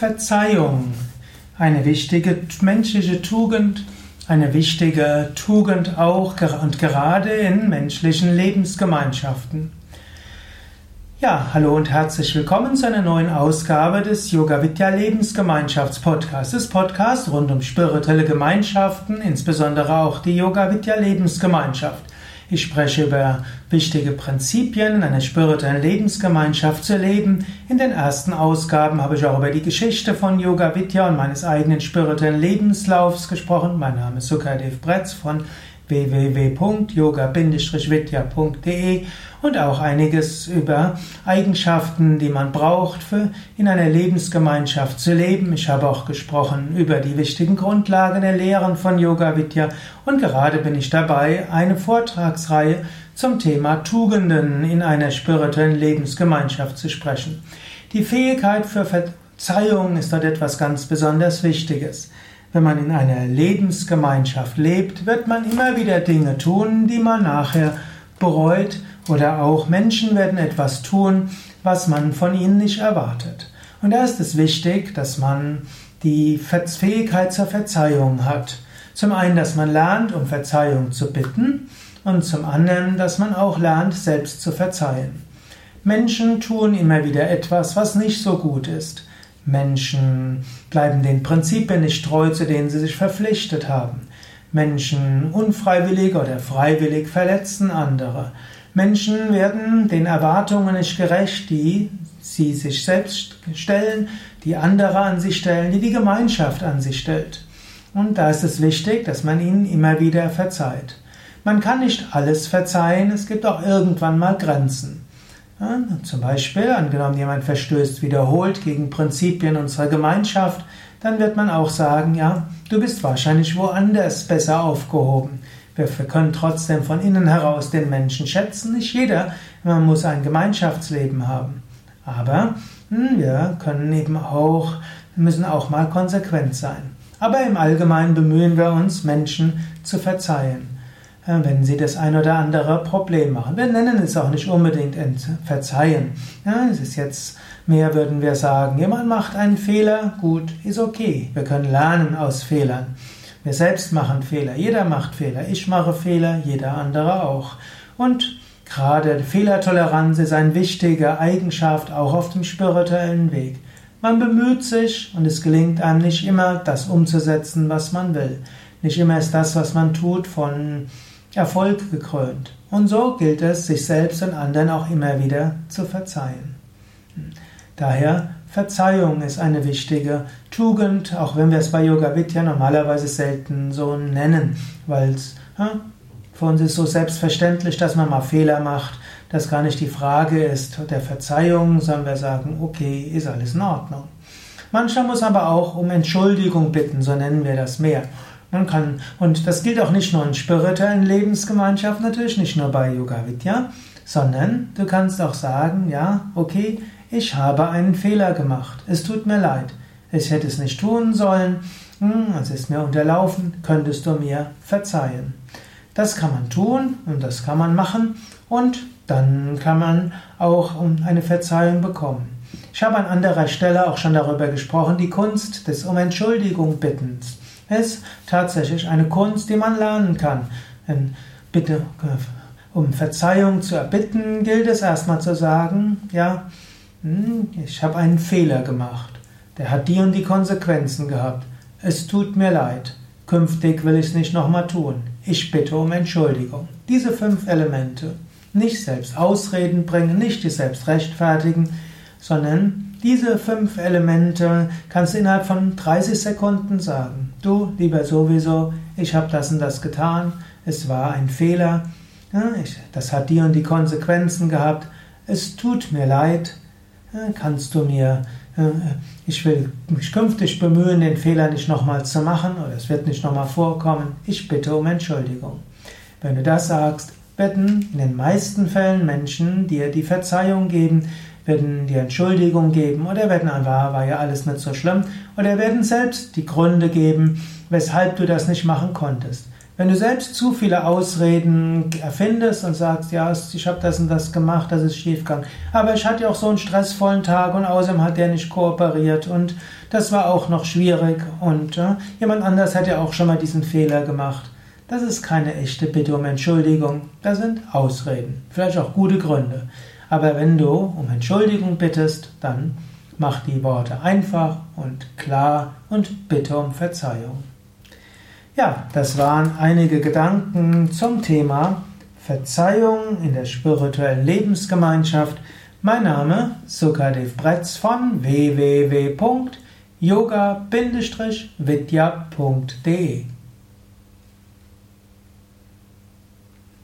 Verzeihung, eine wichtige menschliche Tugend, eine wichtige Tugend auch und gerade in menschlichen Lebensgemeinschaften. Ja, hallo und herzlich willkommen zu einer neuen Ausgabe des Yoga Vidya Lebensgemeinschafts Podcasts. Das Podcast rund um spirituelle Gemeinschaften, insbesondere auch die Yoga Vidya Lebensgemeinschaft. Ich spreche über wichtige Prinzipien in einer spirituellen Lebensgemeinschaft zu leben. In den ersten Ausgaben habe ich auch über die Geschichte von Yoga Vidya und meines eigenen spirituellen Lebenslaufs gesprochen. Mein Name ist Sukadev Bretz von www.yoga-vidya.de und auch einiges über Eigenschaften, die man braucht, für in einer Lebensgemeinschaft zu leben. Ich habe auch gesprochen über die wichtigen Grundlagen der Lehren von Yoga Vidya und gerade bin ich dabei, eine Vortragsreihe zum Thema Tugenden in einer spirituellen Lebensgemeinschaft zu sprechen. Die Fähigkeit für Verzeihung ist dort etwas ganz besonders Wichtiges. Wenn man in einer Lebensgemeinschaft lebt, wird man immer wieder Dinge tun, die man nachher bereut oder auch Menschen werden etwas tun, was man von ihnen nicht erwartet. Und da ist es wichtig, dass man die Fähigkeit zur Verzeihung hat. Zum einen, dass man lernt, um Verzeihung zu bitten und zum anderen, dass man auch lernt, selbst zu verzeihen. Menschen tun immer wieder etwas, was nicht so gut ist. Menschen bleiben den Prinzipien nicht treu, zu denen sie sich verpflichtet haben. Menschen unfreiwillig oder freiwillig verletzen andere. Menschen werden den Erwartungen nicht gerecht, die sie sich selbst stellen, die andere an sich stellen, die die Gemeinschaft an sich stellt. Und da ist es wichtig, dass man ihnen immer wieder verzeiht. Man kann nicht alles verzeihen, es gibt auch irgendwann mal Grenzen. Ja, zum Beispiel, angenommen jemand verstößt wiederholt gegen Prinzipien unserer Gemeinschaft, dann wird man auch sagen, ja, du bist wahrscheinlich woanders besser aufgehoben. Wir können trotzdem von innen heraus den Menschen schätzen. Nicht jeder, man muss ein Gemeinschaftsleben haben. Aber hm, wir können eben auch, müssen auch mal konsequent sein. Aber im Allgemeinen bemühen wir uns, Menschen zu verzeihen wenn sie das ein oder andere Problem machen. Wir nennen es auch nicht unbedingt Verzeihen. Ja, es ist jetzt mehr, würden wir sagen, jemand macht einen Fehler, gut, ist okay. Wir können lernen aus Fehlern. Wir selbst machen Fehler, jeder macht Fehler. Ich mache Fehler, jeder andere auch. Und gerade Fehlertoleranz ist eine wichtige Eigenschaft auch auf dem spirituellen Weg. Man bemüht sich und es gelingt einem nicht immer, das umzusetzen, was man will. Nicht immer ist das, was man tut, von Erfolg gekrönt. Und so gilt es, sich selbst und anderen auch immer wieder zu verzeihen. Daher, Verzeihung ist eine wichtige Tugend, auch wenn wir es bei Yoga Vidya normalerweise selten so nennen, weil es ja, für uns ist so selbstverständlich, dass man mal Fehler macht, dass gar nicht die Frage ist der Verzeihung, sondern wir sagen, okay, ist alles in Ordnung. Manchmal muss aber auch um Entschuldigung bitten, so nennen wir das mehr. Man kann, und das gilt auch nicht nur in spirituellen Lebensgemeinschaften, natürlich nicht nur bei Yoga Vidya, sondern du kannst auch sagen, ja, okay, ich habe einen Fehler gemacht, es tut mir leid, ich hätte es nicht tun sollen, hm, es ist mir unterlaufen, könntest du mir verzeihen. Das kann man tun und das kann man machen. Und dann kann man auch eine Verzeihung bekommen. Ich habe an anderer Stelle auch schon darüber gesprochen, die Kunst des Um Entschuldigung bittens ist tatsächlich eine Kunst, die man lernen kann. Denn bitte, um Verzeihung zu erbitten, gilt es erstmal zu sagen, ja, hm, ich habe einen Fehler gemacht. Der hat die und die Konsequenzen gehabt. Es tut mir leid. Künftig will ich es nicht nochmal tun. Ich bitte um Entschuldigung. Diese fünf Elemente. Nicht selbst Ausreden bringen, nicht die selbst rechtfertigen, sondern diese fünf Elemente kannst du innerhalb von 30 Sekunden sagen. Du, lieber sowieso, ich habe das und das getan, es war ein Fehler, das hat die und die Konsequenzen gehabt, es tut mir leid, kannst du mir, äh, ich will mich künftig bemühen, den Fehler nicht nochmal zu machen oder es wird nicht nochmal vorkommen, ich bitte um Entschuldigung. Wenn du das sagst, werden in den meisten Fällen Menschen dir die Verzeihung geben, werden die Entschuldigung geben oder werden einfach, war ja alles nicht so schlimm, oder werden selbst die Gründe geben, weshalb du das nicht machen konntest. Wenn du selbst zu viele Ausreden erfindest und sagst, ja, ich habe das und das gemacht, das ist schiefgegangen, aber ich hatte auch so einen stressvollen Tag und außerdem hat der nicht kooperiert und das war auch noch schwierig und äh, jemand anders hätte auch schon mal diesen Fehler gemacht. Das ist keine echte Bitte um Entschuldigung, das sind Ausreden, vielleicht auch gute Gründe. Aber wenn du um Entschuldigung bittest, dann mach die Worte einfach und klar und bitte um Verzeihung. Ja, das waren einige Gedanken zum Thema Verzeihung in der spirituellen Lebensgemeinschaft. Mein Name Sukadev Bretz von www.yoga-vidya.de